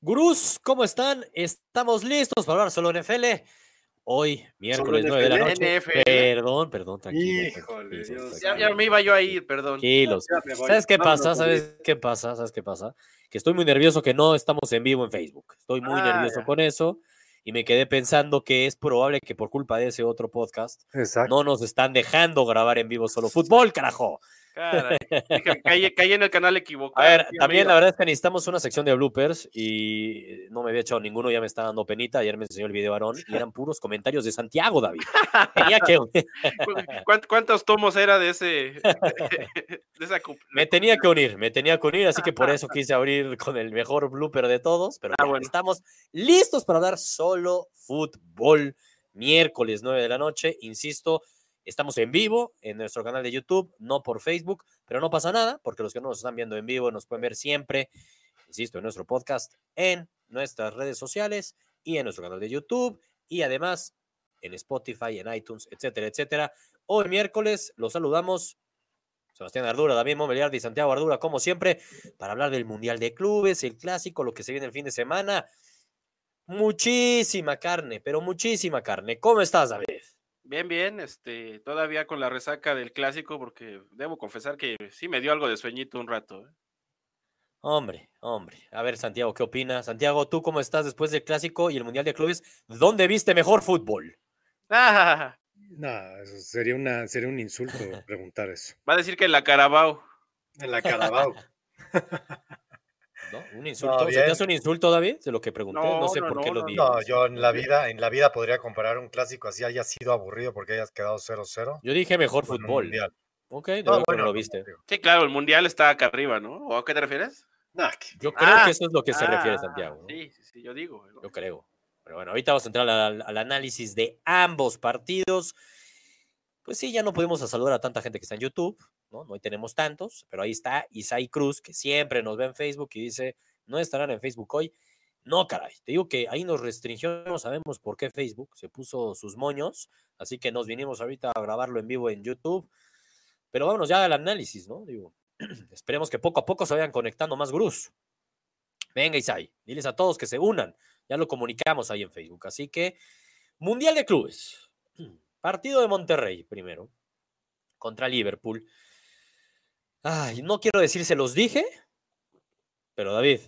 Gurús, ¿cómo están? Estamos listos para hablar solo NFL. Hoy, miércoles 9 de la noche. NFL. Perdón, perdón, tranquilo. Híjole, Dios. Ya, ya me iba yo a ir, perdón. Tranquilos. ¿Sabes qué pasa? ¿Sabes qué pasa? ¿Sabes qué pasa? Que estoy muy nervioso que no estamos en vivo en Facebook. Estoy muy Ah, nervioso ya. con eso y me quedé pensando que es probable que por culpa de ese otro podcast Exacto. no nos están dejando grabar en vivo solo fútbol, carajo. Caí, caí en el canal equivocado. A ver, también la verdad es que necesitamos una sección de bloopers y no me había echado ninguno, ya me está dando penita. Ayer me enseñó el video Aarón y eran puros comentarios de Santiago, David. Tenía que, ¿Cu- cuánt- ¿Cuántos tomos era de ese? De esa me tenía que unir, me tenía que unir, así que por eso quise abrir con el mejor blooper de todos. Pero Ah, ya, bueno. estamos listos para dar solo fútbol. Miércoles 9 de la noche, insisto, estamos en vivo en nuestro canal de YouTube, no por Facebook, pero no pasa nada, porque los que no nos están viendo en vivo nos pueden ver siempre, insisto, en nuestro podcast, en nuestras redes sociales y en nuestro canal de YouTube y además en Spotify, en iTunes, etcétera, etcétera. Hoy miércoles los saludamos Sebastián Ardura, David Momeliardi y Santiago Ardura, como siempre, para hablar del Mundial de Clubes, el clásico, lo que se viene el fin de semana. Muchísima carne, pero muchísima carne. ¿Cómo estás, David? Bien, bien, este, todavía con la resaca del clásico, porque debo confesar que sí me dio algo de sueñito un rato. ¿eh? Hombre, hombre. A ver, Santiago, ¿qué opinas? Santiago, ¿tú cómo estás después del clásico y el Mundial de Clubes? ¿Dónde viste mejor fútbol? Ah, No, eso sería, una, sería un insulto preguntar eso. va a decir que en la Carabao. En la Carabao. ¿No? ¿Un insulto? ¿Se te hace un insulto, David? De lo que pregunté. No, No, sé no, por no, qué lo no, digo. No, yo en la vida, en la vida podría comparar un clásico así haya sido aburrido porque hayas quedado 0-0. Yo dije mejor fútbol. mundial. Ok, de No, bueno, no lo viste. Sí, claro, el mundial está acá arriba, ¿no? ¿O a qué te refieres? Yo creo Ah, que eso es lo que se refiere Ah, Santiago. ¿no? Sí, sí, sí, yo digo. Yo creo. Pero bueno, ahorita vamos a entrar al, al análisis de ambos partidos. Pues sí, ya no pudimos saludar a tanta gente que está en YouTube, ¿no? No tenemos tantos, pero ahí está Isai Cruz, que siempre nos ve en Facebook y dice, no estarán en Facebook hoy. No, caray, te digo que ahí nos restringió, no sabemos por qué Facebook se puso sus moños, así que nos vinimos ahorita a grabarlo en vivo en YouTube. Pero vámonos ya al análisis, ¿no? Digo, esperemos que poco a poco se vayan conectando más gurús. Venga, Isai, diles a todos que se unan. Ya lo comunicamos ahí en Facebook. Así que, Mundial de Clubes. Partido de Monterrey primero contra Liverpool. Ay, no quiero decir se los dije, pero David,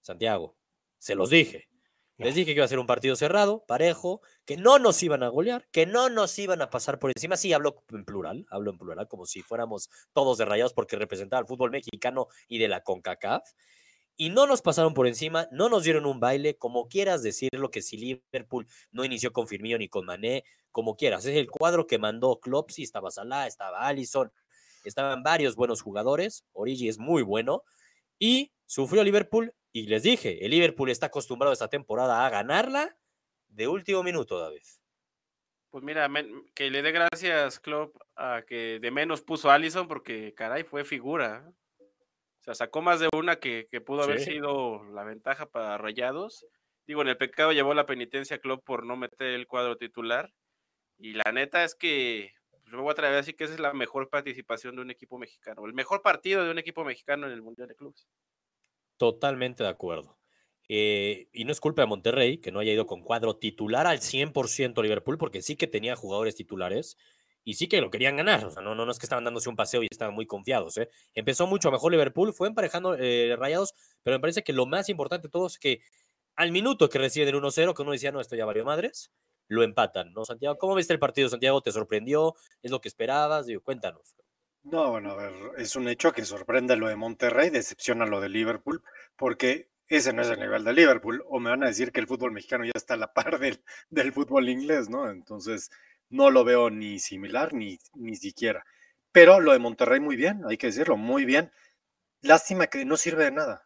Santiago, se los dije. Les dije que iba a ser un partido cerrado, parejo, que no nos iban a golear, que no nos iban a pasar por encima. Sí, hablo en plural, hablo en plural, como si fuéramos todos de rayados porque representaba el fútbol mexicano y de la CONCACAF y no nos pasaron por encima, no nos dieron un baile, como quieras decirlo, que si Liverpool no inició con Firmino ni con Mané, como quieras. Es el cuadro que mandó Klopp, sí, estaba Salah, estaba Allison, estaban varios buenos jugadores, Origi es muy bueno, y sufrió Liverpool, y les dije, el Liverpool está acostumbrado esta temporada a ganarla de último minuto, David. Pues mira, que le dé gracias, Klopp, a que de menos puso a Allison, porque caray, fue figura. ¿eh? O sea, sacó más de una que, que pudo haber sido la ventaja para Rayados. Digo, en el pecado llevó la penitencia Klopp por no meter el cuadro titular. Y la neta es que pues, yo voy a traer así que esa es la mejor participación de un equipo mexicano, el mejor partido de un equipo mexicano en el Mundial de Clubes. Totalmente de acuerdo. Eh, y no es culpa de Monterrey que no haya ido con cuadro titular al 100% Liverpool, porque sí que tenía jugadores titulares y sí que lo querían ganar. O sea, no, no, no es que estaban dándose un paseo y estaban muy confiados. ¿eh? Empezó mucho mejor Liverpool, fue emparejando eh, rayados, pero me parece que lo más importante de todo es que al minuto que reciben el 1-0, que uno decía, no, esto ya valió madres, lo empatan, ¿no, Santiago? ¿Cómo viste el partido, Santiago? ¿Te sorprendió? ¿Es lo que esperabas? Digo, cuéntanos. No, bueno, a ver, es un hecho que sorprende lo de Monterrey, decepciona lo de Liverpool, porque ese no es el nivel de Liverpool, o me van a decir que el fútbol mexicano ya está a la par del, del fútbol inglés, ¿no? Entonces, no lo veo ni similar, ni, ni siquiera. Pero lo de Monterrey muy bien, hay que decirlo, muy bien. Lástima que no sirve de nada.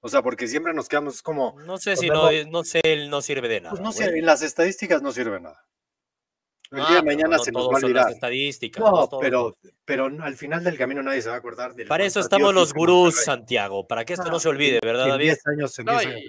O sea, porque siempre nos quedamos como, No sé si no, no sé, él no sirve de nada. pues no güey. sé, en las estadísticas no sirve de nada. El Ah, día de pero mañana no se nos va a olvidar. estadísticas. No, pero, pero no- al final del camino nadie se va a acordar del Para eso estamos los gurús. Santiago, para que esto no No, se olvide, ¿verdad, En David? 10 años, en No, 10 y, años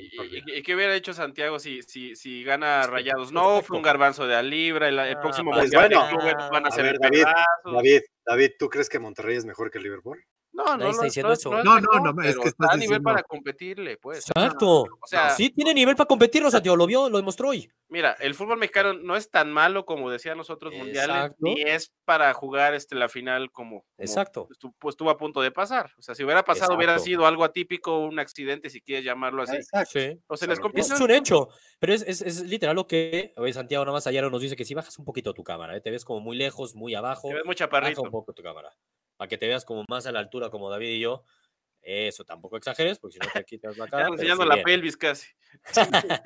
y- y qué hubiera hecho Santiago si, si, si gana Rayados? No, fue un garbanzo de a libra, el, el Ah, próximo pues Mundial de bueno. Clubes van a A ser ver, el David, pedazos. David, David, ¿tú crees que Monterrey es mejor que Liverpool? No, no, Nadie está no, diciendo no, eso. no No, no, es que está nivel para competirle, pues. Exacto. O sea, sí, tiene nivel para competirlo, Santiago. Lo vio, lo demostró hoy. Mira, el fútbol mexicano no es tan malo como decían los otros mundiales, Exacto. ni es para jugar este, la final como, como Exacto. estu- pues, estuvo a punto de pasar. O sea, si hubiera pasado, hubiera sido algo atípico, un accidente, si quieres llamarlo así. Exacto. Sí. O se les es un hecho, pero es, es- es literal lo que oye, Santiago nada más ayer nos dice que si bajas un poquito tu cámara, ¿eh? te ves como muy lejos, muy abajo, Te ves muy baja chaparrito. un poco tu cámara, para que te veas como más a la altura como David y yo. Eso tampoco exageres, porque si no te quitas la cara. pero enseñando sí la bien. pelvis casi.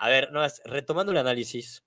A ver, no, es- retomando el análisis,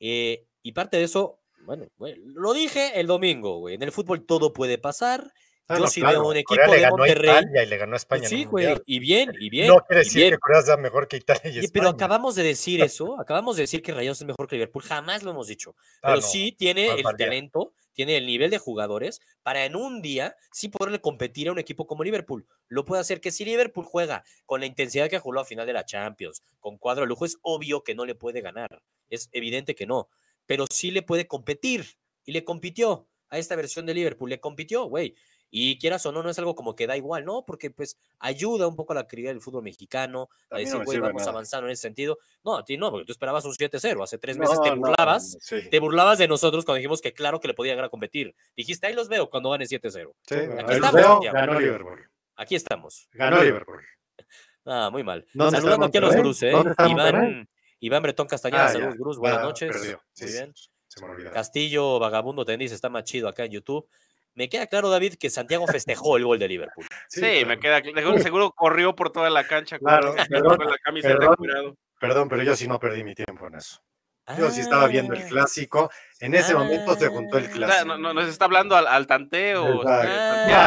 eh, y parte de eso, bueno, güey, lo dije el domingo, güey, en el fútbol todo puede pasar. Ah, yo no, sí claro, veo un equipo Corea le de ganó a Monterrey. Italia y le ganó a España. Pues en sí, güey, y bien, y bien. No quiere decir bien. que Corea sea mejor que Italia y España. pero acabamos de decir eso, acabamos de decir que Rayados es mejor que Liverpool, jamás lo hemos dicho. Ah, Pero no, sí tiene más el talento, tiene el nivel de jugadores para en un día sí poderle competir a un equipo como Liverpool. Lo puede hacer que si Liverpool juega con la intensidad que jugó a final de la Champions, con cuadro de lujo, es obvio que no le puede ganar. Es evidente que no. Pero sí le puede competir. Y le compitió a esta versión de Liverpool. Le compitió, güey. Y quieras o no, no es algo como que da igual, ¿no? Porque pues ayuda un poco a la actividad del fútbol mexicano, a decir, güey, vamos nada. avanzando en ese sentido. No, a ti no, porque tú esperabas un 7-0. Hace tres meses No, te no, burlabas. sí. Te burlabas de nosotros cuando dijimos que claro que le podía llegar a competir. Dijiste, ahí los veo cuando gane 7-0. Sí, Aquí ahí estamos, veo. Ganó Liverpool. Aquí estamos. Ganó Liverpool. Ah, muy mal. ¿Dónde está Saludando aquí a los? Grus, ¿eh? ¿Dónde está Iván? Iván Bretón Castañeda, Ah, saludos. Grus, buenas Ah, noches. perdió. Muy bien. Se me olvidó. Castillo, Vagabundo, dice, está más chido acá en YouTube. Me queda claro, David, que Santiago festejó el gol de Liverpool. Sí, me queda claro. Seguro- corrió por toda la cancha con, Claro, perdón, con la camiseta. Perdón, pero yo sí no perdí mi tiempo en eso. Yo sí estaba viendo el Ah, clásico. En ese momento se juntó el Ah. Clásico. no, no, nos está hablando al, al tanteo. Ah.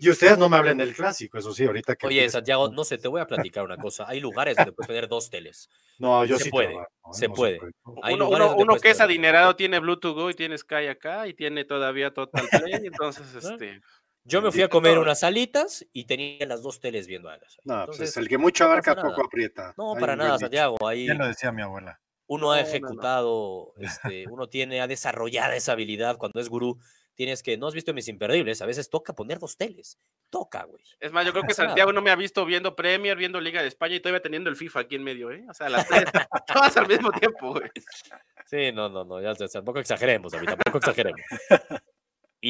Y ustedes no me hablen del clásico, eso sí, ahorita que. Oye, Santiago, no sé, te voy a platicar una cosa. Hay lugares donde puedes tener dos teles. No, yo se sí puede, trabajo, ¿eh? se No puede. Hay Uno, lugares uno- uno que es adinerado tiene Bluetooth Go y tiene Sky acá y tiene todavía Total Play, entonces este Yo me fui a comer unas alitas y tenía las dos teles viendo a las. No, pues Entonces, el que mucho abarca poco aprieta. no, Hay para nada, dicho. Santiago. Ahí Ya lo decía mi abuela. uno ha No, no, no. ejecutado, este, uno tiene, ha desarrollado esa habilidad cuando es gurú. Tienes que, no has visto mis imperdibles, a veces toca poner dos teles. Toca, güey. es más, yo creo que. Santiago no me ha visto viendo Premier, viendo Liga de España y todavía teniendo el FIFA aquí en medio, ¿eh? O sea, las tres, todas al mismo tiempo, güey. Sí, no, no, no, ya, ya, tampoco exageremos, David, tampoco exageremos.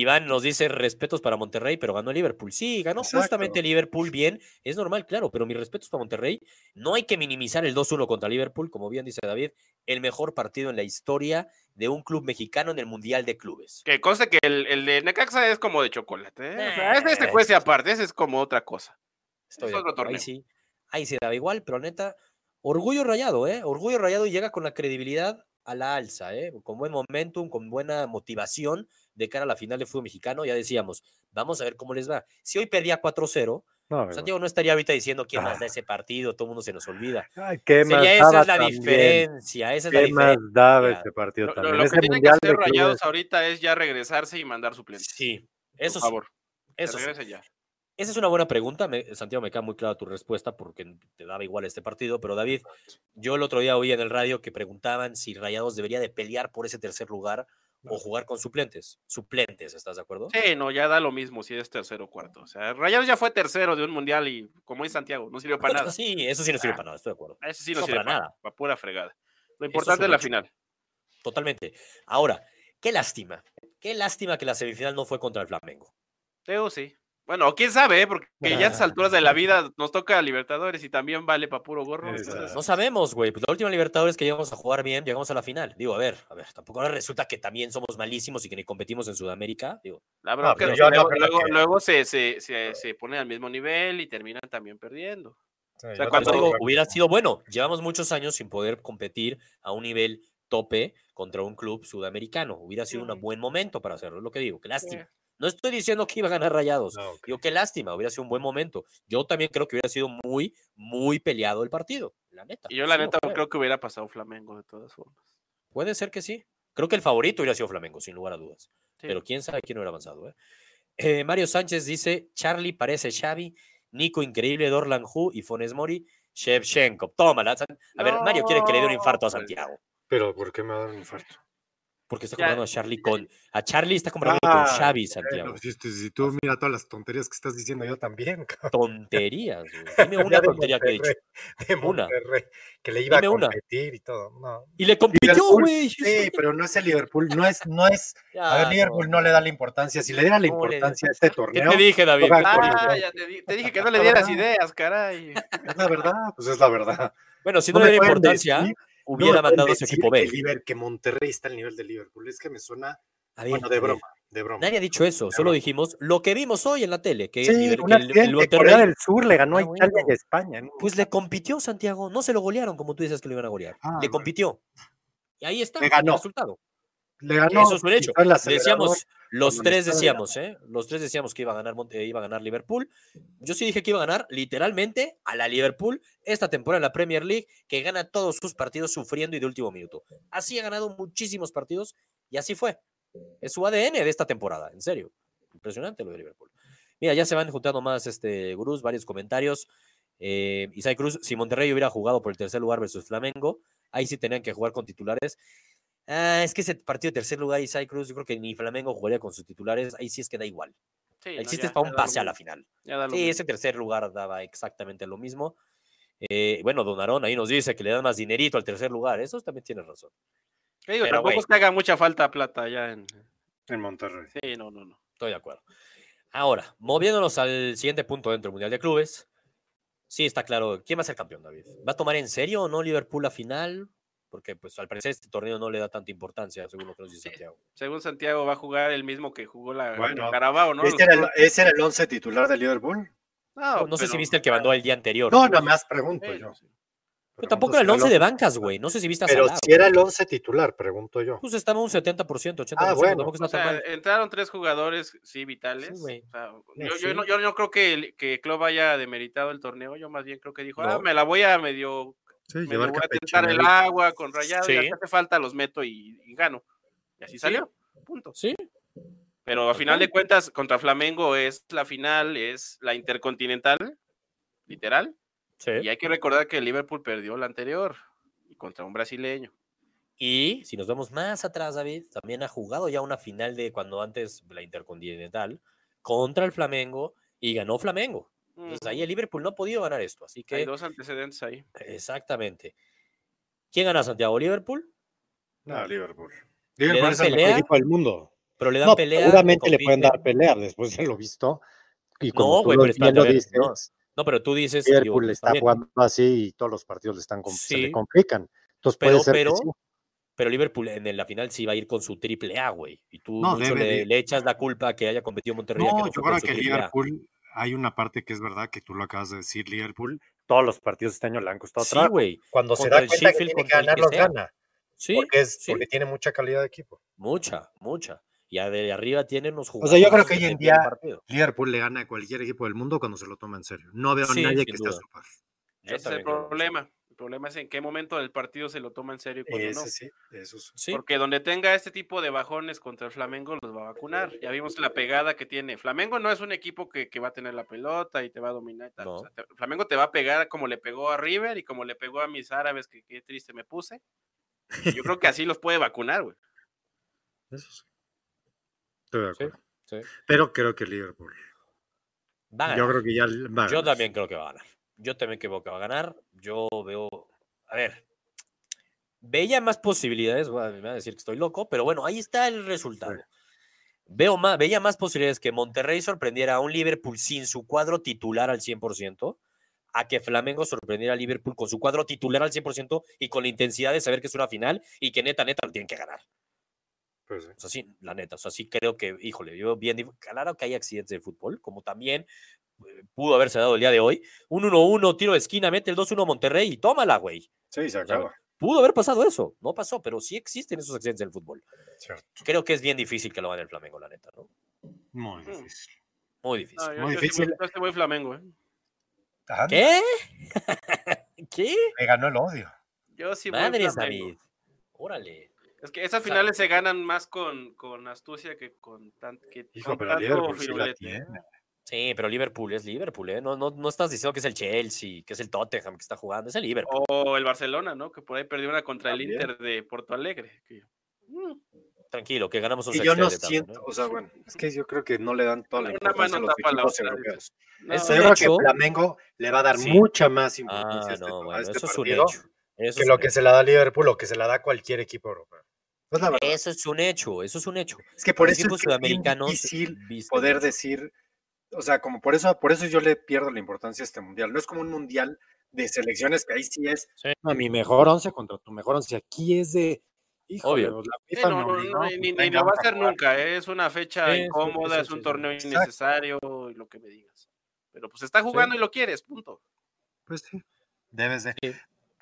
Iván nos dice respetos para Monterrey, pero ganó Liverpool. Sí, ganó Exacto. justamente Liverpool bien. Es normal, claro, pero mis respetos para Monterrey. No hay que minimizar el 2-1 contra Liverpool, como bien dice David, el mejor partido en la historia de un club mexicano en el Mundial de Clubes. Que conste que el, el de Necaxa es como de chocolate, ¿eh? O sea, ese, aparte, ese es como otra cosa. Estoy Es otro acuerdo, Ahí torneo. sí, ahí se daba igual, pero neta, orgullo rayado, ¿eh? Orgullo rayado y llega con la credibilidad a la alza, ¿eh? Con buen momentum, con buena motivación de cara a la final de fútbol mexicano. Ya decíamos, vamos a ver cómo les va. Si hoy perdía 4-0, No, Santiago no estaría ahorita diciendo quién más Ah. da ese partido, todo el mundo se nos olvida. Ay, ¿qué más esa daba es la también? diferencia, esa es la ¿Qué más diferencia. daba este partido Lo, lo- también? lo que Ese tienen que hacer de rayados ahorita es ya regresarse y mandar suplentes. Sí, por eso sí, favor. eso sí. ya. Esa es una buena pregunta. me- Santiago, me queda muy clara tu respuesta porque te daba igual este partido. Pero David, yo el otro día oí en el radio que preguntaban si Rayados debería de pelear por ese tercer lugar o jugar con suplentes. Suplentes, ¿estás de acuerdo? Sí, no, ya da lo mismo si es tercero o cuarto. O sea, Rayados ya fue tercero de un mundial y, como dice Santiago, no sirvió para nada. Sí, eso sí no sirve Ah. para nada, estoy de acuerdo. Ese sí no No, sirve para nada. Para pura fregada. Lo importante es la hecho. final. Totalmente. Ahora, qué lástima. Qué lástima que la semifinal no fue contra el Flamengo. Teo sí. Bueno, quién sabe, ¿eh? porque ya a estas alturas de la vida nos toca Libertadores y también vale para puro gorro. Entonces- No sabemos, güey. Pues la última Libertadores que llegamos a jugar bien, llegamos a la final. Digo, a ver, a ver, tampoco ahora resulta que también somos malísimos y que ni competimos en Sudamérica. Digo, La yo que no luego, creo luego, que- luego se, se, se, se ponen al mismo nivel y terminan también perdiendo. Sí, sea, yo cuando digo, hubiera sido bueno. Llevamos muchos años sin poder competir a un nivel tope contra un club sudamericano. Hubiera sido un buen momento para hacerlo, es lo que digo. Qué lástima. Sí. No estoy diciendo que iba a ganar Rayados. No, ok. Digo, qué lástima, hubiera sido un buen momento. Yo también creo que hubiera sido muy, muy peleado el partido, la neta. Y yo la neta creo. creo que hubiera pasado Flamengo de todas formas. Puede ser que sí. Creo que el favorito hubiera sido Flamengo, sin lugar a dudas. Sí. Pero quién sabe quién hubiera avanzado. ¿eh? Eh, Mario Sánchez dice: Charlie parece Xavi, Nico increíble, Dorlan Hu y Fones Mori, Shevchenko. Tómala. A ver, Mario quiere que le dé un infarto a No. Santiago. Pero ¿por qué me va a dar un infarto? Porque está Ya. comprando a Charlie con. A Charlie está comprando Ah, con Xavi, Santiago. Bueno, si, tú- si tú mira todas las tonterías que estás diciendo yo también, cabrón. Tonterías, güey. Dime una Ya tontería que he dicho. Monterrey, de Una. Que le iba Dime a una. competir y todo. No. Y le compitió, güey. Sí, pero no es el Liverpool, no es, no es, a ver, Ya, Liverpool no le da la importancia. Si le diera la No importancia a este ¿Qué torneo, te dije, David? Toca ¿Qué te dije? Ah, ya te, te dije que no le dieras ideas, caray. es la verdad, pues es la verdad. Bueno, si no, No le diera importancia, decir- no hubiera pueden mandado a su equipo que B. Liber- Que Monterrey está al nivel de Liverpool, es que me suena, ver, bueno, de broma, de broma. Nadie ha dicho eso, solo broma. dijimos lo que vimos hoy en la tele, que, Sí, un que el- el accidente, Monterrey, Corea del Sur le ganó a Italia bueno. y a España. ¿no? pues le compitió Santiago, no se lo golearon como tú dices que lo iban a golear, Ah, le bueno. compitió. Y ahí está Le ganó. el resultado. Le ganó. Eso es un hecho. el. Decíamos, los tres decíamos, ¿eh? Los tres decíamos que iba a ganar eh, iba a ganar Liverpool. Yo sí dije que iba a ganar literalmente a la Liverpool esta temporada en la Premier League, que gana todos sus partidos sufriendo y de último minuto. Así ha ganado muchísimos partidos y así fue. Es su ADN de esta temporada, en serio. Impresionante lo de Liverpool. Mira, ya se van juntando más este gurús, varios comentarios. Eh, Isai Cruz, si Monterrey hubiera jugado por el tercer lugar versus Flamengo, ahí sí tenían que jugar con titulares. Ah, es que ese partido de tercer lugar, Isai Cruz, yo creo que ni Flamengo jugaría con sus titulares. Ahí sí es que da igual. Sí, El no, chiste ya- es para un pase a la final. Sí, mismo. ese tercer lugar daba exactamente lo mismo. Eh, bueno, Donarón ahí nos dice que le dan más dinerito al tercer lugar. Eso también tiene razón. Te digo, pero, tampoco es que haga mucha falta plata ya en. En Monterrey. Sí, no, no, no. Estoy de acuerdo. Ahora, moviéndonos al siguiente punto dentro del Mundial de Clubes. Sí, está claro. ¿Quién va a ser campeón, David? ¿Va a tomar en serio o no Liverpool la final? Porque, pues, al parecer este torneo no le da tanta importancia, según lo que nos dice Santiago. Según Santiago va a jugar el mismo que jugó la Bueno, Carabao, ¿no? ¿Ese era, el, ese era el once titular de Liverpool? No, No, sé si viste el que mandó el día anterior. No, nada más pregunto Sí, yo. sí. Pero tampoco era el 11 de bancas, güey. No sé si viste a Pero Salah, si era el 11 titular, pregunto yo. Pues estaba un 70%, 80%. Ah, bueno. Tampoco está O tan sea, mal. entraron tres jugadores, sí, vitales. güey. O sea, No, yo, yo sí. no, yo no creo que, el- que Klopp haya demeritado el torneo. Yo más bien creo que dijo, ah, No. me la voy a medio, Sí, medio llevar voy a tentar el agua con rayado. Y Sí. que hace falta los meto y, y gano. Y así salió. Punto. Sí, Pero a final de cuentas, contra Flamengo es la final, es la intercontinental, literal. sí. Y hay que recordar que Liverpool perdió la anterior y contra un brasileño. Y si nos vemos más atrás, David, también ha jugado ya una final de cuando antes la Intercontinental contra el Flamengo y ganó Flamengo. Entonces ahí el Liverpool no ha podido ganar esto. Así Hay que, dos antecedentes ahí. exactamente. ¿Quién gana Santiago? ¿Liverpool? No, Liverpool. ¿Le Liverpool es el mejor equipo del mundo. Pero le dan No, pelea. seguramente le pueden dar pelea después de lo visto. Y No, tú güey, lo- pero a lo ver, dices, no, No, pero tú dices. digo, Liverpool está bien, jugando así y todos los partidos le están se le complican. Entonces Pero, puede ser que pero, sí. pero Liverpool en la final sí va a ir con su triple A, güey. Y tú No, mucho debe le, de- le echas la culpa a que haya competido Monterrey. que No, yo creo que. Liverpool, hay una parte que es verdad que tú lo acabas de decir, Liverpool, todos los partidos este año le han costado Sí, güey. Cuando se da el cuenta que Sheffield, tiene que contra el ganar, que los gana. Sí, porque, es, sí. porque tiene mucha calidad de equipo. Mucha, mucha. Y de arriba tienen unos O jugadores. sea, yo creo que hoy en día. Liverpool le gana a cualquier equipo del mundo cuando se lo toma en serio. No veo Sí, a nadie que esté a su par. Ese es el problema. El problema es en qué momento del partido se lo toma en serio y cuándo no. Ese sí, eso sí. Sí, Porque donde tenga este tipo de bajones contra el Flamengo los va a vacunar. Ya vimos la pegada que tiene. Flamengo no es un equipo que, que va a tener la pelota y te va a dominar. y tal. O No. sea, te- Flamengo te va a pegar como le pegó a River y como le pegó a mis árabes, que qué triste me puse. Yo creo que así los puede vacunar, güey. Eso sí. Estoy de acuerdo. sí. Pero creo que Liverpool. Va a Yo creo que ya va a Yo también creo que va a ganar. Yo también creo que va a ganar. Yo veo. A ver. Veía más posibilidades. bueno, me van a decir que estoy loco, pero bueno, ahí está el resultado. Veo más, veía más posibilidades que Monterrey sorprendiera a un Liverpool sin su cuadro titular al 100%, a que Flamengo sorprendiera a Liverpool con su cuadro titular al 100% y con la intensidad de saber que es una final y que neta, neta lo tienen que ganar. Pues sí. O sea, sí, la neta, o sea, sí creo que, híjole, yo bien, claro que hay accidentes de fútbol, como también pudo haberse dado el día de hoy. Un 1-1, tiro de esquina, mete el 2-1 Monterrey y tómala, güey. Sí, se sea, acaba. Pudo haber pasado eso, no pasó, pero sí existen esos accidentes del fútbol. Cierto. Creo que es bien difícil que lo gane el Flamengo, la neta, ¿no? Muy Mm. difícil. Muy difícil. No, yo, Muy yo difícil. sí voy Flamengo, ¿eh? ¿Qué? ¿Qué? Le ganó el odio. Yo sí voy Madres, Flamengo. David. Órale. Es que esas sea, finales se ganan más con, con astucia que con, tan, que Hijo, con pero tanto Liverpool sí la firulete. tiene. Sí, pero Liverpool es Liverpool, ¿eh? No, no, no estás diciendo que es el Chelsea, que es el Tottenham que está jugando, es el Liverpool. O el Barcelona, ¿no? Que por ahí perdió una contra el. Inter de Porto Alegre. que- Mm, Tranquilo, que ganamos un Y yo no también, siento, o sea, bueno, es que yo creo que no le dan toda la Una importancia a mano los tapa la europeos. No, Es un yo creo hecho. que Flamengo le va a dar Sí. mucha más importancia Ah, a este, no, a bueno, este eso es un partido hecho. Eso Que es lo que hecho. se la da Liverpool o que se la da cualquier equipo europeo. Eso es un hecho, eso es un hecho. Es que por Los eso es que es difícil poder decir, o sea, como por eso, por eso yo le pierdo la importancia a este mundial. No es como un mundial de selecciones que ahí sí es, No, mi mejor once contra tu mejor once. Aquí es de. Híjole, Obvio. la Sí, no, no, no, pues, ni, ni venga, lo va a hacer jugar. nunca, ¿eh? es una fecha Sí, sí, incómoda, sí, es un sí, torneo innecesario y lo que me digas. Pero pues está jugando y lo quieres, punto. Pues sí. debes de. Sí.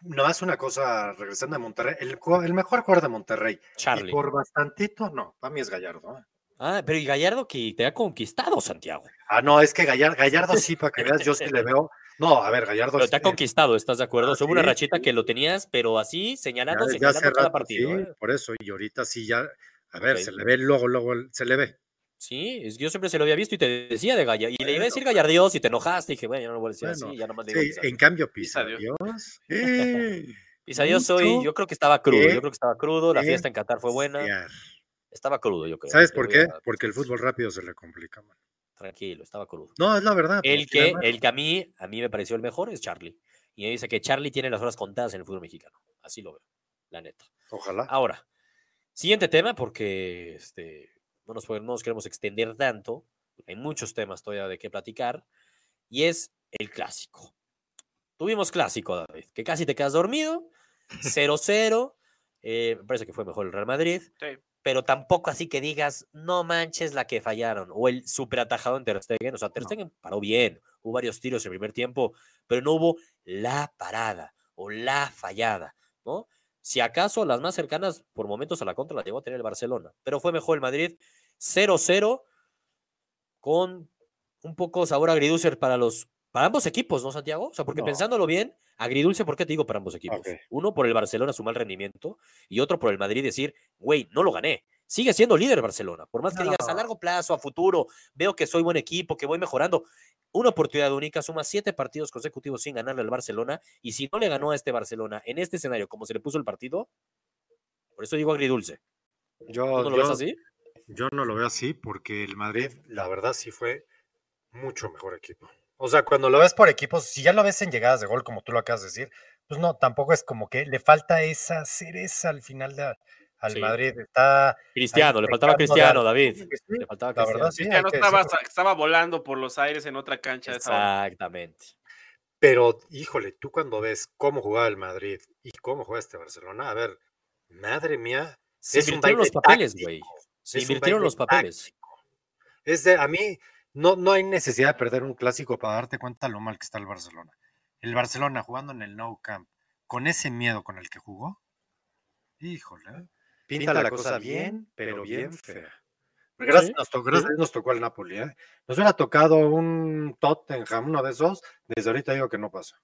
Nomás una cosa, regresando a Monterrey, el, el mejor jugador de Monterrey, y Charlie. por bastantito, no, para mí es Gallardo. ¿eh? Ah, pero y Gallardo que te ha conquistado, Santiago. Ah, no, es que Gallardo, Gallardo sí, para que veas, yo sí le veo. No, a ver, Gallardo. Pero te ha conquistado, ¿estás de acuerdo? Ah, Hubo una sí, rachita sí. que lo tenías, pero así, señalando, Ya, ya señalando cada rato, partido. sí, ¿eh? por eso. Y ahorita sí ya. A ver, se le ve luego, luego se le ve. Sí, es- yo siempre se lo había visto y te decía de Gallardo. Y le iba a decir Gallardios y te enojaste. Y dije, bueno, ya no lo voy a decir Bueno, así, ya nomás digo Sí, en cambio, Pisa Pisa Dios. Eh, Pisa Dios hoy, mucho yo creo que estaba crudo, yo creo que estaba crudo, la fiesta en Qatar fue buena, estaba crudo, yo creo. ¿Sabes por qué? a- Porque el fútbol rápido se le complica. man. Tranquilo, estaba crudo. No, es la verdad. El que, el que a mí, a mí me pareció el mejor es Charlie. Y me dice que Charlie tiene las horas contadas en el fútbol mexicano. Así lo veo, la neta. Ojalá. Ahora, siguiente tema, porque este, no, nos, podemos- no nos queremos extender tanto. Hay muchos temas todavía de qué platicar. Y es el clásico. Tuvimos clásico, David, que casi te quedas dormido. 0-0. eh, me parece que fue mejor el Real Madrid. Sí. Pero tampoco así que digas, no manches la que fallaron. O el super atajado en Ter Stegen. O sea, Ter No. Stegen paró bien. Hubo varios tiros en el primer tiempo, pero no hubo la parada o la fallada, ¿no? Si acaso las más cercanas por momentos a la contra la llegó a tener el Barcelona, pero fue mejor el Madrid 0-0 con un poco sabor agridulce para los para ambos equipos, ¿no, Santiago? O sea, porque No. pensándolo bien, agridulce, ¿por qué te digo para ambos equipos? Uno por el Barcelona su mal rendimiento y otro por el Madrid decir, güey, no lo gané. Sigue siendo líder Barcelona, por más que digas a largo plazo, a futuro, veo que soy buen equipo, que voy mejorando. Una oportunidad única, suma siete partidos consecutivos sin ganarle al Barcelona y si no le ganó a este Barcelona en este escenario como se le puso el partido, por eso digo agridulce. Yo, ¿Tú no lo yo- ves así? yo no lo veo así porque el Madrid, la verdad, sí fue mucho mejor equipo. O sea, cuando lo ves por equipos, si ya lo ves en llegadas de gol, como tú lo acabas de decir, pues no, tampoco es como que le falta esa cereza al final de, al Sí. Madrid. Está Cristiano, le faltaba de Cristiano. David. Pues sí, Le faltaba la Cristiano. verdad, Cristiano estaba, estaba volando por los aires en otra cancha. a esa. Exactamente. Pero, híjole, tú cuando ves cómo jugaba el Madrid y cómo juega este Barcelona, a ver, madre mía, Se invirtieron los papeles, güey. Se invirtieron los papeles. Es de, a mí, no, no hay necesidad de perder un clásico para darte cuenta lo mal que está el Barcelona. El Barcelona jugando en el Nou Camp, con ese miedo con el que jugó, híjole, pinta, la cosa bien, pero bien fea. Gracias, Sí. nos, tocó, gracias nos tocó el Napoli. ¿eh? Nos hubiera tocado un Tottenham, uno de esos, desde ahorita digo que no pasa.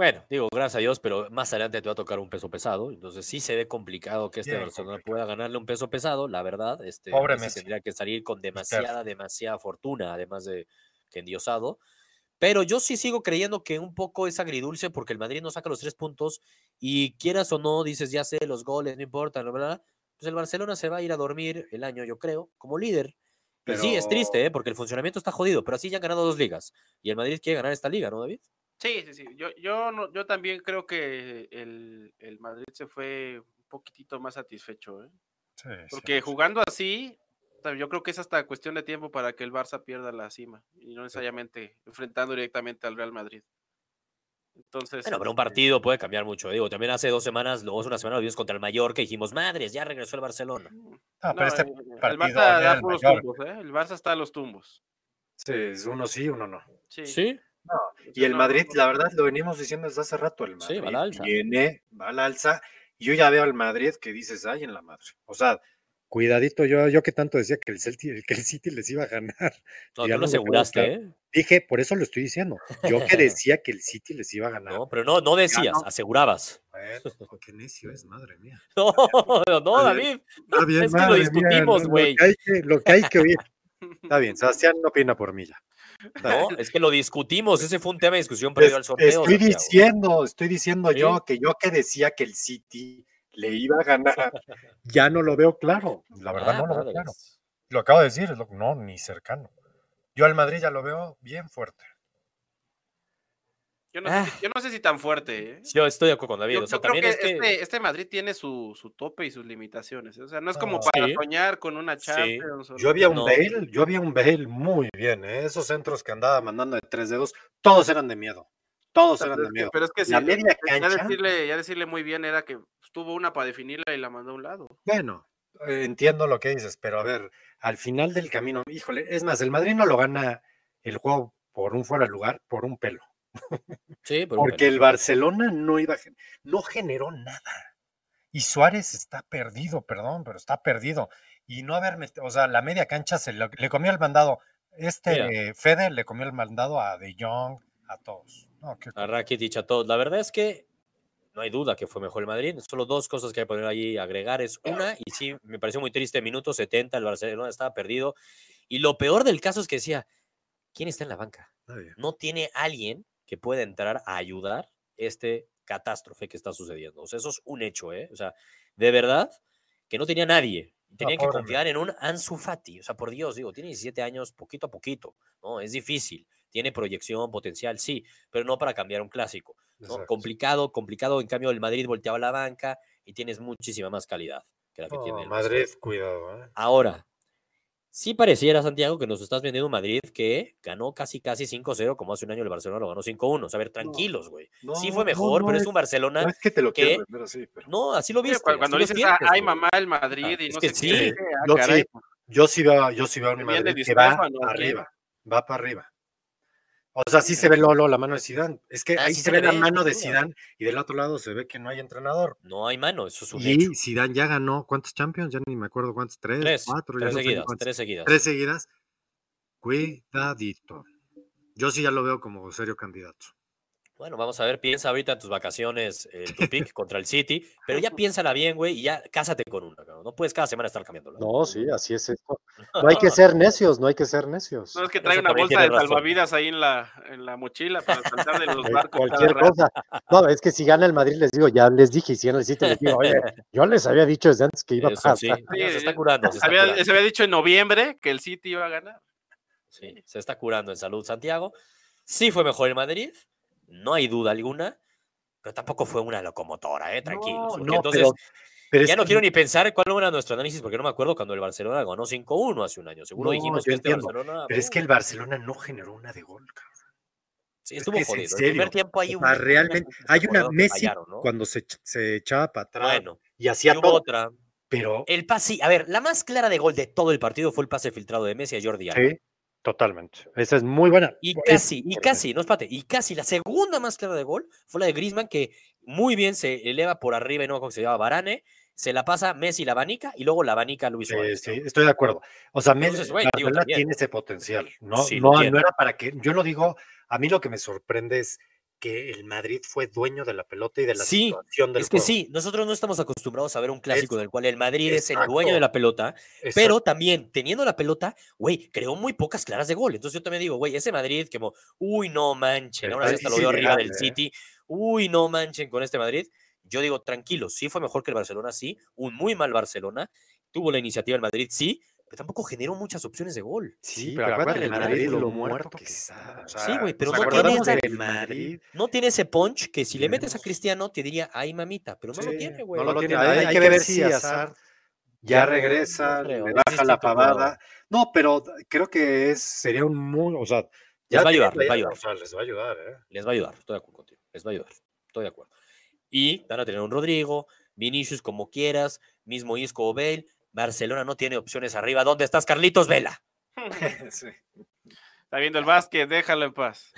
Bueno, digo, gracias a Dios, pero más adelante te va a tocar un peso pesado. Entonces sí se ve complicado que este Bien Barcelona complicado. pueda ganarle un peso pesado, la verdad. Este, Pobre Messi tendría que salir con demasiada, demasiada fortuna, además de que endiosado. Pero yo sí sigo creyendo que un poco es agridulce porque el Madrid no saca los tres puntos y quieras o no, dices, ya sé, los goles, no importa, bla, bla, pues el Barcelona se va a ir a dormir el año, yo creo, como líder. Y sí, es triste, Pero- ¿eh? porque el funcionamiento está jodido, pero así ya han ganado dos ligas. Y el Madrid quiere ganar esta liga, ¿no, David? Sí, sí, sí. Yo, yo, no, yo también creo que el, el Madrid se fue un poquitito más satisfecho, ¿eh? Porque jugando así, yo creo que es hasta cuestión de tiempo para que el Barça pierda la cima y no necesariamente enfrentando directamente al Real Madrid. Entonces, Bueno, pero un este, partido puede cambiar mucho. Digo, también hace dos semanas, luego hace una semana lo vimos contra el Mallorca y dijimos, madres, ya regresó el Barcelona. Ah, no, pero este eh, el partido Barça da puros Mallorca. tumbos, ¿eh? El Barça está a los tumbos. Sí, uno sí, uno no. Sí. Sí, Y el no, Madrid, no, la no. verdad, lo venimos diciendo desde hace rato, el Madrid Sí, va al alza. viene, va al alza, y yo ya veo al Madrid que dices, ay, en la madre. O sea, Cuidadito, yo, yo que tanto decía que el, Celti- que el City les iba a ganar. no, Ya tú lo no aseguraste. ¿eh? Dije, por eso lo estoy diciendo. Yo que decía que el City les iba a ganar. No, pero no, no decías, no. asegurabas. Bueno, qué necio es, madre mía. No, no, A David. Está bien, Es que lo discutimos, güey. Lo, que hay que- lo que hay que oír. Está bien, Sebastián no opina por mí ya. No, es que lo discutimos. Ese fue un tema de discusión previo al sorteo. estoy Santiago. diciendo, estoy diciendo Sí. yo que yo que decía que el City le iba a ganar, ya no lo veo claro. La verdad Ah, no lo veo claro. Lo acabo de decir, no, ni cercano. Yo al Madrid ya lo veo bien fuerte. Yo no, Ah. sé, si- yo no sé si tan fuerte. ¿eh? Yo estoy de acuerdo con David. Yo, o sea, yo creo que, es que. Este, este Madrid tiene su, su tope y sus limitaciones. ¿eh? O sea, no es como Ah, para sí. soñar con una. Champions. Yo había un No. Bale, yo había un Bale muy bien, ¿eh? esos centros que andaba mandando de tres dedos, todos eran de miedo. Todos eran de que- miedo. pero es que sí, La media ya decirle, ya decirle muy bien era que tuvo una para definirla y la mandó a un lado. bueno, eh, entiendo lo que dices, pero a ver, al final del camino, híjole, es más, el Madrid no lo gana el juego por un fuera de lugar, por un pelo. Sí, pero Porque el Barcelona no iba, no generó nada. Y Suárez está perdido, perdón, pero está perdido. Y no haber metido, o sea, la media cancha se le comió el mandado. Este Mira. Fede le comió el mandado a De Jong, a todos. No, qué a Rakitic, a todos. La verdad es que no hay duda que fue mejor el Madrid. Solo dos cosas que hay que poner allí agregar es una, y sí, me pareció muy triste, minuto 70, el Barcelona estaba perdido. Y lo peor del caso es que decía, ¿quién está en la banca? No tiene alguien que pueda entrar a ayudar este catástrofe que está sucediendo. O sea, eso es un hecho, ¿eh? O sea, de verdad que no tenía nadie. Tenían que confiar en un Ansu Fati. O sea, por Dios, digo, tiene 17 años poquito a poquito, ¿no? Es difícil. Tiene proyección, potencial, sí, pero no para cambiar un clásico. Complicado, complicado. En cambio, el Madrid volteaba la banca y tienes muchísima más calidad que la que tiene No, el Madrid, Barcelona. cuidado. ¿eh? Ahora, sí pareciera, Santiago, que nos estás vendiendo un Madrid que ganó casi, casi 5-0, como hace un año el Barcelona lo ganó 5-1. O sea, a ver, tranquilos, güey. sí No, fue no, mejor, no pero es un Barcelona. No es que te lo que- quiero vender así, pero No, así lo viste. cu- cuando así lo dices, ah, sientes, ay mamá, el Madrid y es no que sé sí, qué. ah, yo sí, yo sí veo, yo sí veo a un ¿Que viene Madrid que va quién? arriba, va para arriba. O sea, sí se ve Lolo la mano de Zidane. Es que Ah, ahí sí se ve la mano de. Zidane y del otro lado se ve que no hay entrenador. No hay mano, eso es un Y. Zidane ya ganó, ¿cuántos Champions? Ya ni me acuerdo cuántos, tres, Tres, cuatro, ya tres no sé ni seguidas, tres seguidas. Tres seguidas. Cuidadito. Yo sí ya lo veo como serio candidato. Bueno, vamos a ver, piensa ahorita en tus vacaciones, eh, tu pick contra el City, pero ya piénsala bien, güey, y ya cásate con una, cabrón. No puedes cada semana estar cambiándola. No, sí, así es esto. No hay que ser necios, no hay que ser necios. No es que trae Eso una bolsa de salvavidas ahí en la, en la mochila para saltar de los Eh, barcos. cada Cualquier rato. cosa. No, es que si gana el Madrid, les digo, ya les dije, y si gana el City, les digo, oye, yo les había dicho desde antes que iba a pasar. sí, se está curando. Se está Había- curando. se había dicho en noviembre que el City iba a ganar. Sí, se está curando en salud Santiago. Sí fue mejor el Madrid, no hay duda alguna, pero tampoco fue una locomotora, ¿eh? Tranquilos. No, porque no, entonces, pero, pero es ya no que- quiero ni pensar cuál era nuestro análisis, porque no me acuerdo cuando el Barcelona ganó 5-1 hace un año. Seguro No, dijimos que este Barcelona. Pero es que el Barcelona no generó una de gol, cabrón. sí, es estuvo es en jodido. El serio, primer tiempo hay un. realmente, hay una Messi fallaron, ¿no? cuando se, se echaba para atrás Bueno, y hacía todo, otra. pero El pase, a ver, la más clara de gol de todo el partido fue el pase filtrado de Messi a Jordi Alba. sí, totalmente. Esa es muy buena. Y casi, y casi, no, espérate, y casi la segunda más clara de gol fue la de Griezmann, que muy bien se eleva por arriba y no como se llama Varane, se la pasa Messi la abanica y luego la abanica Luis Sí, Suárez. sí, estoy de acuerdo. O sea, me- Entonces, güey, digo, Barcelona también. tiene ese potencial. No, Sí, no, no era para que. Yo lo digo, a mí lo que me sorprende es que el Madrid fue dueño de la pelota y de la Sí, situación del Es que juego. sí, nosotros no estamos acostumbrados a ver un clásico Es- en el cual el Madrid es el dueño de la pelota, Exacto. pero también teniendo la pelota, güey, creó muy pocas claras de gol. Entonces yo también digo, güey, ese Madrid, como, uy, no manchen, ahora sí hasta lo veo arriba del ¿eh? City, uy, no manchen con este Madrid. Yo digo, tranquilo, sí fue mejor que el Barcelona, sí, un muy mal Barcelona, tuvo la iniciativa el Madrid, sí, pero tampoco generó muchas opciones de gol. Sí, pero acuérdate del Madrid lo muerto que está. o Sí, güey, pero no tiene esa- Madrid. No tiene ese punch que si le metes a Cristiano te diría, ay mamita, pero no lo tiene, güey. No lo tiene. Hay, hay que ver si Hazard ya regresa, creo, le baja la pavada. No, pero creo que es, sería un muy, o sea, Les va a ayudar, les va a ayudar. O sea, les va a ayudar, ¿eh? Les va a ayudar, estoy de acuerdo contigo. Les va a ayudar, estoy de acuerdo. Y van a tener un Rodrigo, Vinicius como quieras, mismo Isco o Bale. Barcelona no tiene opciones arriba. ¿Dónde estás, Carlitos Vela? Sí. Está viendo el básquet, déjalo en paz.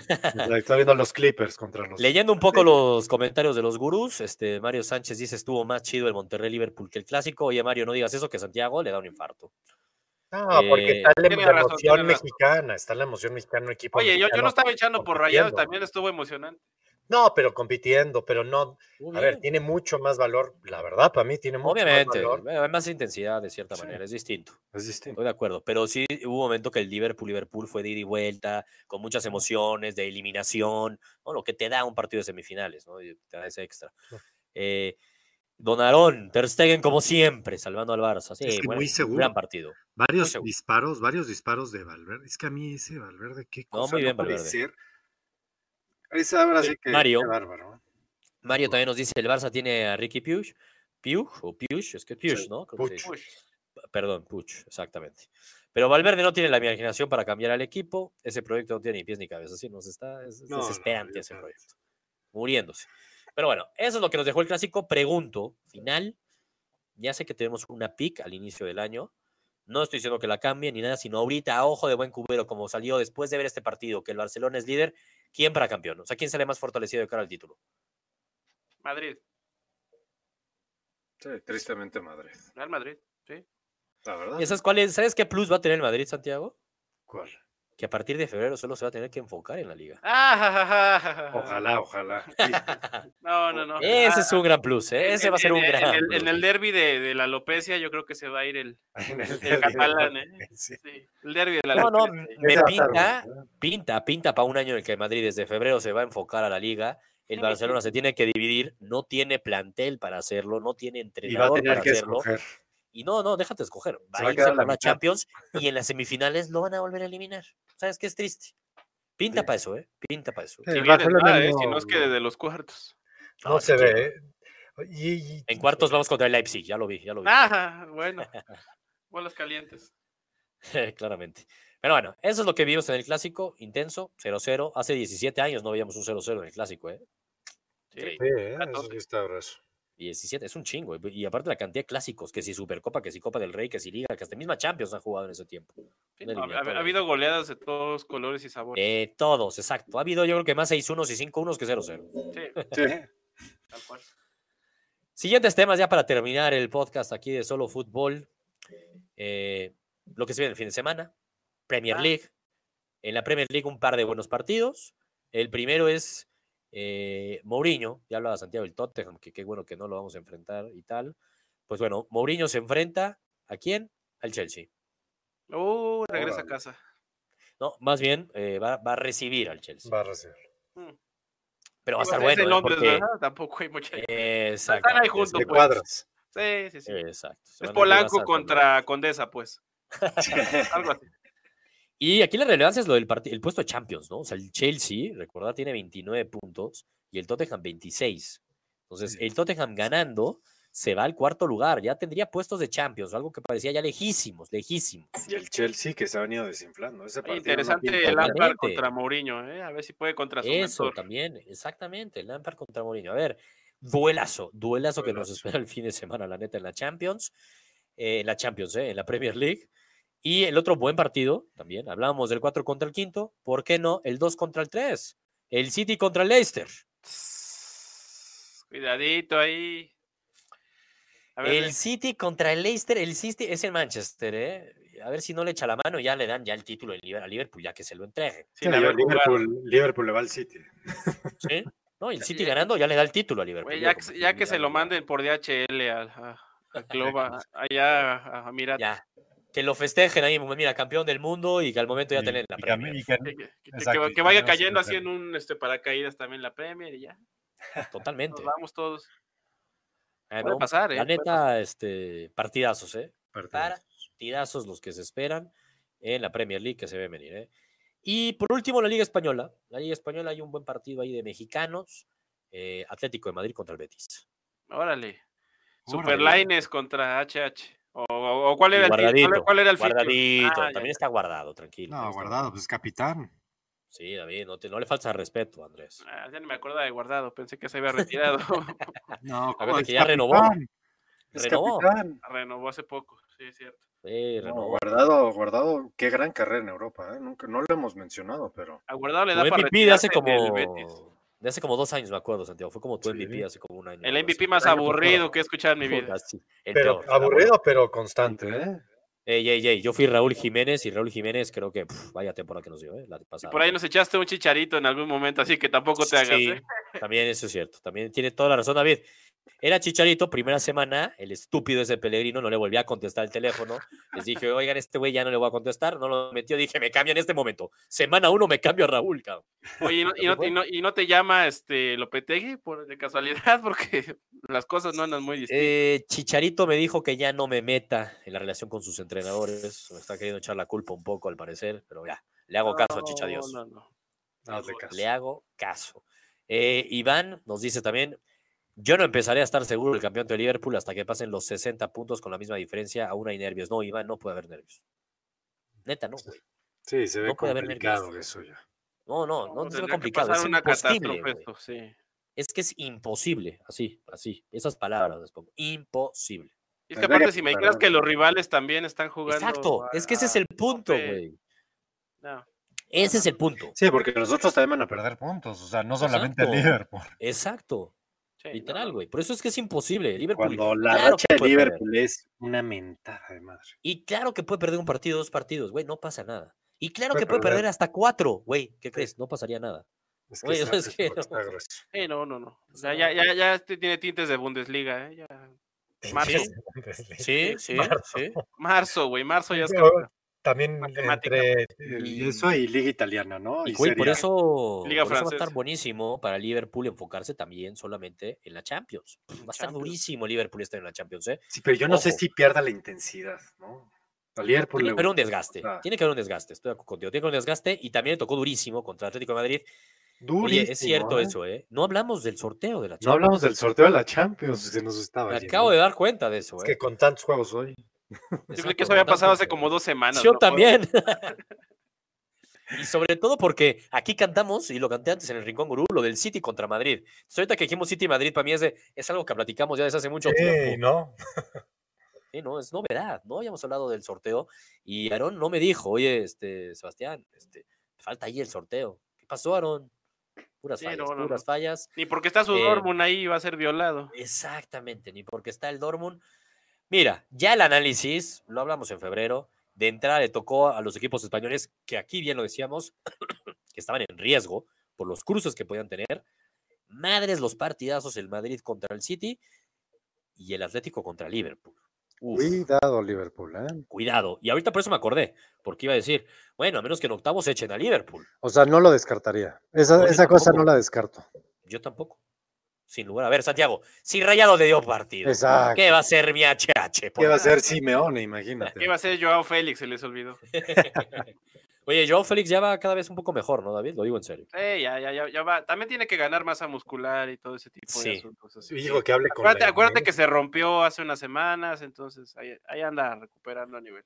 Está viendo los Clippers contra los. Leyendo un poco los comentarios de los gurús, este Mario Sánchez dice estuvo más chido el Monterrey Liverpool que el clásico. Oye, Mario, no digas eso, que Santiago le da un infarto. No, porque Eh, está la, emoción razón. mexicana, está la emoción mexicana, un equipo. Oye, yo, yo no estaba echando por rayados, también estuvo emocionante. No, pero compitiendo, pero no. Muy A ver, tiene mucho más valor, la verdad, para mí tiene mucho Obviamente, más valor. hay más intensidad de cierta Sí. manera, es distinto. Es distinto. Estoy de acuerdo, pero sí hubo un momento que el Liverpool Liverpool fue de ida y vuelta, con muchas emociones, de eliminación, ¿no? lo que te da un partido de semifinales, ¿no? Y te da ese extra. Eh, Donarón, Ter Stegen como siempre, salvando al Barça. Sí, Es que bueno, muy seguro. gran partido. Varios disparos, varios disparos de Valverde. Es que a mí ese Valverde, qué No, cosa muy bien, puede Valverde. ser. Esa ahora sí que Mario. qué bárbaro. Mario también nos dice, el Barça tiene a Ricky Puig. Puig o Puig, es que Puig, Sí, ¿no? Dice. Perdón, Puig, exactamente. Pero Valverde no tiene la imaginación para cambiar al equipo. Ese proyecto no tiene ni pies ni cabeza. Así nos está, es, No, desesperante ese proyecto. Muriéndose. Pero bueno, eso es lo que nos dejó el clásico. Pregunto, final. Ya sé que tenemos una pick al inicio del año. No estoy diciendo que la cambie ni nada, sino ahorita, a ojo de buen cubero, como salió después de ver este partido, que el Barcelona es líder, ¿quién para campeón? O sea, ¿quién sale más fortalecido de cara al título? Madrid, Sí, tristemente Madrid. Real Madrid, sí. La verdad. ¿Y esas cuáles? ¿Sabes qué plus va a tener el Madrid, Santiago? ¿Cuál? Que a partir de febrero solo se va a tener que enfocar en la liga. Ah, ja, ja, ja, ja, ja. Ojalá, ojalá. No, no, no. Ese Ah, es un gran plus, ¿eh? en- Ese va a ser en- un en- gran En el, plus. en el derby de, de la alopecia, yo creo que se va a ir el, el el derbi de catalán, la- ¿eh? Sí. El derby de la No, no, me pinta, pinta, pinta para un año en el que Madrid desde febrero se va a enfocar a la liga. El Barcelona se tiene que dividir, no tiene plantel para hacerlo, no tiene Y va a entrenador tener para que hacerlo. escoger. Y no, no, déjate escoger. Va a irse a por la la mitad. Champions y en las semifinales lo van a volver a eliminar. ¿Sabes qué es triste? Pinta Sí. para eso, ¿eh? Pinta para eso. Sí, está, ¿eh? no- Si no es que desde los cuartos. No se ve, ¿eh? Y, y- En cuartos vamos contra el Leipzig, ya lo vi, ya lo vi. Ah, bueno. Bolas calientes. Claramente. Pero bueno, eso es lo que vimos en el clásico, intenso, 0-0. Hace 17 años no veíamos un 0-0 en el clásico, ¿eh? Sí. Sí, ¿eh? Eso tope. sí grueso. 17, es un chingo. Y y aparte la cantidad de clásicos, que si Supercopa, que si Copa del Rey, que si Liga, que hasta misma Champions han jugado en ese tiempo. Sí, Una no, ha- habido goleadas de todos colores y sabores. Eh, todos, exacto. Ha habido yo creo que más 6-1 y 5-1 que 0-0. Sí, Sí. tal cual. Siguientes temas ya para terminar el podcast aquí de Solo Fútbol. Eh, lo que se viene el fin de semana. Premier Ah. League. En la Premier League un par de buenos partidos. El primero es eh, Mourinho. Ya hablaba Santiago del Tottenham, que qué bueno que no lo vamos a enfrentar y tal. Pues bueno, Mourinho se enfrenta ¿a quién? Al Chelsea. Uh, regresa a casa. No, más bien eh, va, va a recibir al Chelsea. Va a recibir. Pero va a estar es bueno. en ¿eh? Londres, Porque- ¿verdad? Tampoco hay mucha. Exacto. Están ahí juntos, De pues. cuadras. Sí, sí, sí. Exacto. se Es Polanco contra Condesa, pues. Algo así. Y aquí la relevancia es lo del el puesto de Champions, ¿no? O sea, el Chelsea, recordad, tiene 29 puntos y el Tottenham 26. Entonces, el Tottenham ganando se va al cuarto lugar, ya tendría puestos de Champions, algo que parecía ya lejísimos, lejísimos. Y el Chelsea que se ha venido desinflando. Ese partido interesante el. Lampard contra Mourinho, ¿eh? A ver si puede contra su Eso mentor. también, exactamente, el Lampard contra Mourinho. A ver, duelazo, duelazo que nos Duelazo. espera el fin de semana, la neta, en la Champions, eh, en la Champions, eh, en la Premier League. Y el otro buen partido, también, hablábamos del 4 contra el quinto, ¿por qué no? El 2 contra el 3, el City contra el Leicester. Cuidadito ahí. A ver, El City contra el Leicester, el City es en Manchester, ¿eh? A ver si no le echa la mano, ya le dan ya el título a Liverpool, ya que se lo entregue. Sí. Liverpool, Liverpool le va al City. ¿sí? No, el City ganando ya le da el título a Liverpool. Ya, que, se- ya que se lo manden por DHL a, a, a Globo, a- allá a, a Mirat. Ya. Que lo festejen ahí, mira, campeón del mundo y que al momento ya Y- tener la Premier. que- Que, vaya cayendo así en un este, paracaídas también la Premier y ya. Totalmente. Nos vamos todos. Ah, puede no, pasar, ¿eh? La neta, este, partidazos, ¿eh? Partidazos los que se esperan en la Premier League que se ve venir, ¿eh? Y por último, la Liga Española. La Liga Española hay un buen partido ahí de mexicanos. eh, Atlético de Madrid contra el Betis. Órale. Órale. Superlines contra HH. O, cuál era el guardadito, cuál, cuál era el fixture? guardadito. Ah, también ya. está guardado, tranquilo. No, guardado, pues capitán. Sí, David, no, te, no le falta respeto, Andrés. Ah, ya ni me acuerdo de guardado, pensé que se había retirado. No, Acuérdate ¿cómo? Es que ya renovó. Es Renovó. capitán. Renovó hace poco, sí, es cierto. Sí, No, renovó. guardado, guardado, qué gran carrera en Europa, ¿eh? Nunca, no lo hemos mencionado, pero A guardado le da para MVP de hace como. De hace como dos años, me acuerdo, Santiago. Fue como tu Sí. MVP hace como un año. El MVP así. más aburrido que he escuchado en mi vida. Pero aburrido, pero constante, ¿eh? Ey, ey, ey, Yo fui Raúl Jiménez y Raúl Jiménez creo que vaya temporada que nos dio, ¿eh? La Y pasada. por ahí nos echaste un chicharito en algún momento, así que tampoco te hagas. Sí, ¿eh? También eso es cierto. También tiene toda la razón, David. Era Chicharito, primera semana, el estúpido ese Pellegrino no le volvía a contestar el teléfono. Les dije, oigan, este güey ya no le voy a contestar, no lo metió, dije, me cambia en este momento. Semana uno me cambio a Raúl, cabrón. Oye, ¿y no, y no- y no- y no te llama este Lopetegui por de casualidad? Porque las cosas no andan muy distintas. Eh, Chicharito me dijo que ya no me meta en la relación con sus entrenadores. Me está queriendo echar la culpa un poco, al parecer, pero ya, le hago caso a Chicha Dios. No, no. Hazle caso. Le hago caso. Eh, Iván nos dice también, yo no empezaré a estar seguro del campeonato de Liverpool hasta que pasen los 60 puntos con la misma diferencia, aún hay nervios. No, Iván, no puede haber nervios. Neta, no, güey. Sí, se ve No puede haber complicado nervios. eso ya. No, no, no, no se ve complicado. Es una imposible, esto, sí. Es que es imposible, así, así. Esas palabras les pongo. Imposible. Y es que aparte, si me dijeras que los rivales también están jugando. Exacto, es que ese es el punto, güey. no. Ese es el punto. Sí, porque los otros también van a perder puntos. O sea, no solamente el. Liverpool. Exacto, Sí, literal, no. güey. Por eso es que es imposible. Liverpool, Cuando la claro racha de perder. Liverpool es una mentada de madre. Y claro que puede perder un partido, dos partidos, güey, no pasa nada. Y claro Puede que puede perder. perder hasta cuatro, güey. ¿Qué crees? No pasaría nada. Es que, Oye, está- es que está no. Sí, no, no, no. O sea, ya, ya, ya este tiene tintes de Bundesliga, ¿eh? Ya. Marzo. Sí, sí, Marzo. sí. Marzo, güey, marzo ya es Pero campeón. También entre y eso y Liga Italiana, ¿no? Y, Y güey, por eso, Liga por eso va a estar buenísimo para Liverpool enfocarse también solamente en la Champions. Va a estar durísimo Liverpool estar en la Champions, ¿eh? Sí, pero yo no sé si pierda la intensidad, ¿no? Tiene que haber un desgaste. Ah. Tiene que haber un desgaste. Estoy contigo. Tiene que haber un desgaste y también le tocó durísimo contra Atlético de Madrid. Oye, Durísimo, es cierto ¿eh? eso, ¿eh? No hablamos del sorteo de la No Champions. hablamos del sorteo de la Champions, se nos estaba Me yendo. acabo de dar cuenta de eso, Es ¿eh? que con tantos juegos hoy. Yo creo que eso había pasado hace como dos semanas. Yo ¿no? también. y sobre todo porque aquí cantamos, y lo canté antes en el Rincón Gurú, lo del City contra Madrid. Entonces, ahorita que dijimos City y Madrid, para mí es, de- es algo que platicamos ya desde hace mucho Sí, tiempo. ¿no? Sí, no, es novedad, ¿no? Habíamos hablado del sorteo y Aarón no me dijo, oye, este, Sebastián, este, falta ahí el sorteo. ¿Qué pasó, Aarón? Puras Sí, fallas, no, no, puras no. fallas. Ni porque está su Eh, Dortmund ahí va a ser violado. Exactamente, ni porque está el Dortmund. Mira, ya el análisis, lo hablamos en febrero, de entrada le tocó a los equipos españoles, que aquí bien lo decíamos, que estaban en riesgo por los cruces que podían tener. Madres los partidazos, el Madrid contra el City y el Atlético contra Liverpool. Uf, Cuidado, Liverpool, ¿eh? cuidado. Y ahorita por eso me acordé, porque iba a decir, bueno, a menos que en octavos echen a Liverpool. O sea, no lo descartaría. Esa, No, esa cosa no la descarto. Yo tampoco. Sin lugar a ver, Santiago, si Rayado le dio partido, Exacto. ¿qué va a hacer mi HH? ¿Qué va a ser Simeone? Imagínate. ¿Qué va a ser Joao Félix? Se les olvidó. Oye, Joao Félix ya va cada vez un poco mejor, ¿no, David? Lo digo en serio. Eh, ya, ya, ya, ya va. También tiene que ganar masa muscular y todo ese tipo Sí. de asuntos. así Digo que- hable con Acuérdate, la acuérdate Inés. que se rompió hace unas semanas, entonces ahí, ahí anda recuperando a nivel.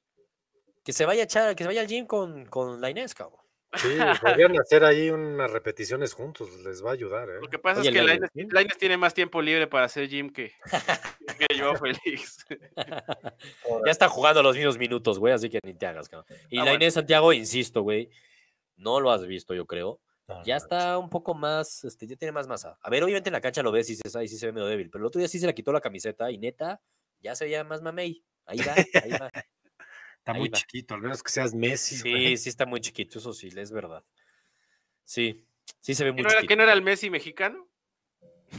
Que se vaya a echar, que se vaya al gym con, con la Inés, cabrón. Sí, podrían hacer ahí unas repeticiones juntos, les va a ayudar, ¿eh? Lo que pasa Oye, es que ¿sí? Lainez tiene más tiempo libre para hacer gym que, que Joao Félix. Ya están jugando los mismos minutos, güey, así que ni te hagas, cabrón. Y Ah, la bueno. Inés Santiago, insisto, güey, no lo has visto, yo creo. No, Ya no, está un poco más, este, ya tiene más masa. A ver, obviamente en la cancha lo ves y dices, ay, sí se ve medio débil, pero el otro día sí se le quitó la camiseta y neta, ya se veía más mamey. Ahí va, ahí va. Está ahí muy va. chiquito, al menos que seas Messi. güey. Sí, sí está muy chiquito, eso sí, es verdad. Sí, sí se ve ¿Que muy no, era, chiquito. que no era el Messi mexicano?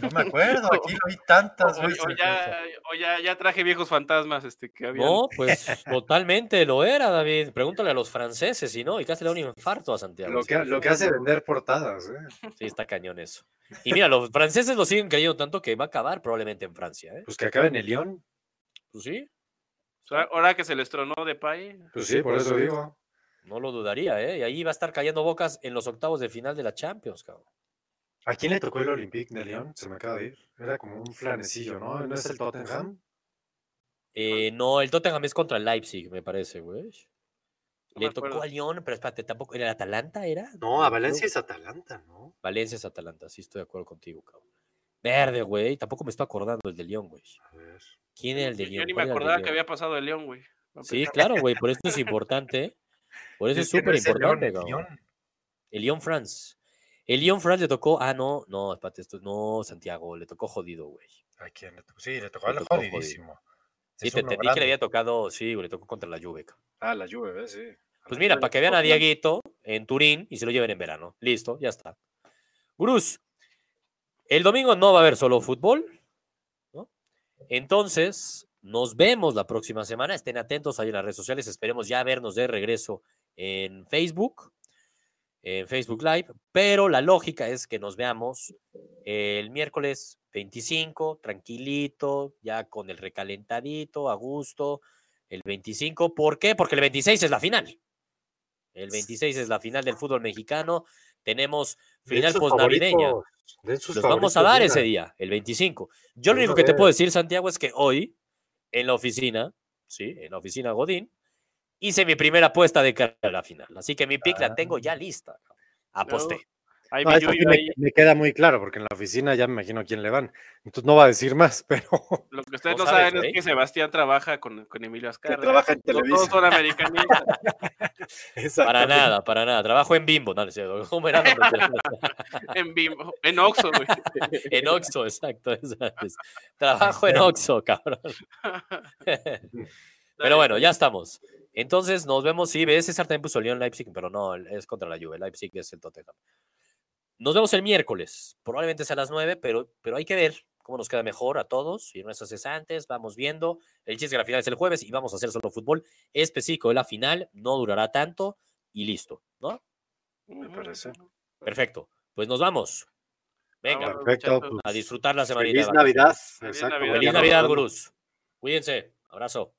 No me acuerdo, aquí lo vi tantas O, veces. o ya, o ya, ya traje viejos fantasmas este, que había. No, pues totalmente lo era, David. Pregúntale a los franceses, si no, y casi le da un infarto a Santiago. Lo que, lo que hace vender portadas, ¿eh? Sí, está cañón eso. Y mira, los franceses lo siguen creyendo tanto que va a acabar probablemente en Francia, ¿eh? Pues que acabe en el Lyon. Pues sí, ahora que se les tronó de Pay. Pues sí, por eso digo. no lo dudaría, ¿eh? Y ahí va a estar callando bocas en los octavos de final de la Champions, cabrón. ¿A quién le tocó el Olympique de Lyon? Se me acaba de ir. Era como un flanecillo, ¿no? ¿No es el Tottenham? Eh, no, el Tottenham es contra el Leipzig, me parece, güey. No Le tocó a Lyon, pero espérate, tampoco. ¿Era el Atalanta? ¿Era? No, a Valencia es Atalanta, ¿no? Valencia es Atalanta, sí estoy de acuerdo contigo, cabrón. Verde, güey. Tampoco me estoy acordando el de Lyon, güey. ¿Quién era el de Yo Lyon? ni me ¿Cuál era el de acordaba que había pasado el León, güey. Sí, claro, güey, por eso es importante. Por eso es súper es importante. Lyon. El Lyon France. El Lyon France le tocó. Ah, no, no, espérate, esto no, Santiago, le tocó jodido, güey. ¿A quién le tocó? Sí, le tocó Le al tocó jodido. jodidísimo. Sí, Es te entendí que le había tocado, sí, güey, le tocó contra la Juve. Ah, la Juve, ¿ves? Sí. Pues mira, para que vean a pues, Dieguito en Turín y se lo lleven en verano. Listo, ya está. Bruce, el domingo no va a haber solo fútbol. Entonces, nos vemos la próxima semana. Estén atentos ahí en las redes sociales. Esperemos ya vernos de regreso en Facebook, en Facebook Live. Pero la lógica es que nos veamos el miércoles 25, tranquilito, ya con el recalentadito, a gusto. El 25, ¿por qué? Porque el 26 es la final. El 26 es la final del fútbol mexicano. Tenemos final sus Los vamos a dar ese día, el 25. Yo lo único que te puedo decir, Santiago, es que hoy, en la oficina, sí, en la oficina Godín, hice mi primera apuesta de cara a la final. Así que mi pick la tengo ya lista. Aposté. No, me, ahí. me queda muy claro, porque en la oficina ya me imagino a quién le van. Entonces no va a decir más, pero Lo que ustedes No saben es que Sebastián trabaja con, con Emilio Azcárraga. trabaja en Todos son americanistas. Para nada, para nada. Trabajo en Bimbo. No, no en Bimbo, en Oxxo, güey. en Oxxo, exacto. exacto. Trabajo en Oxxo, cabrón. Pero bueno, ya estamos. Entonces nos vemos. Sí, ves, César también puso León Leipzig, pero no, es contra la Juve. Leipzig es el Tottenham. Nos vemos el miércoles. Probablemente sea a las 9, pero, pero hay que ver cómo nos queda mejor a todos y nuestros cesantes. Vamos viendo. El chiste es que la final es el jueves y vamos a hacer solo fútbol específico de la final. No durará tanto y listo, ¿no? Me parece. Perfecto. Pues nos vamos. Venga, Perfecto, pues, a disfrutar la semanita. Feliz de Navidad. Feliz Exacto. Navidad. Feliz Ya nos Navidad, gurús. Cuídense. Abrazo.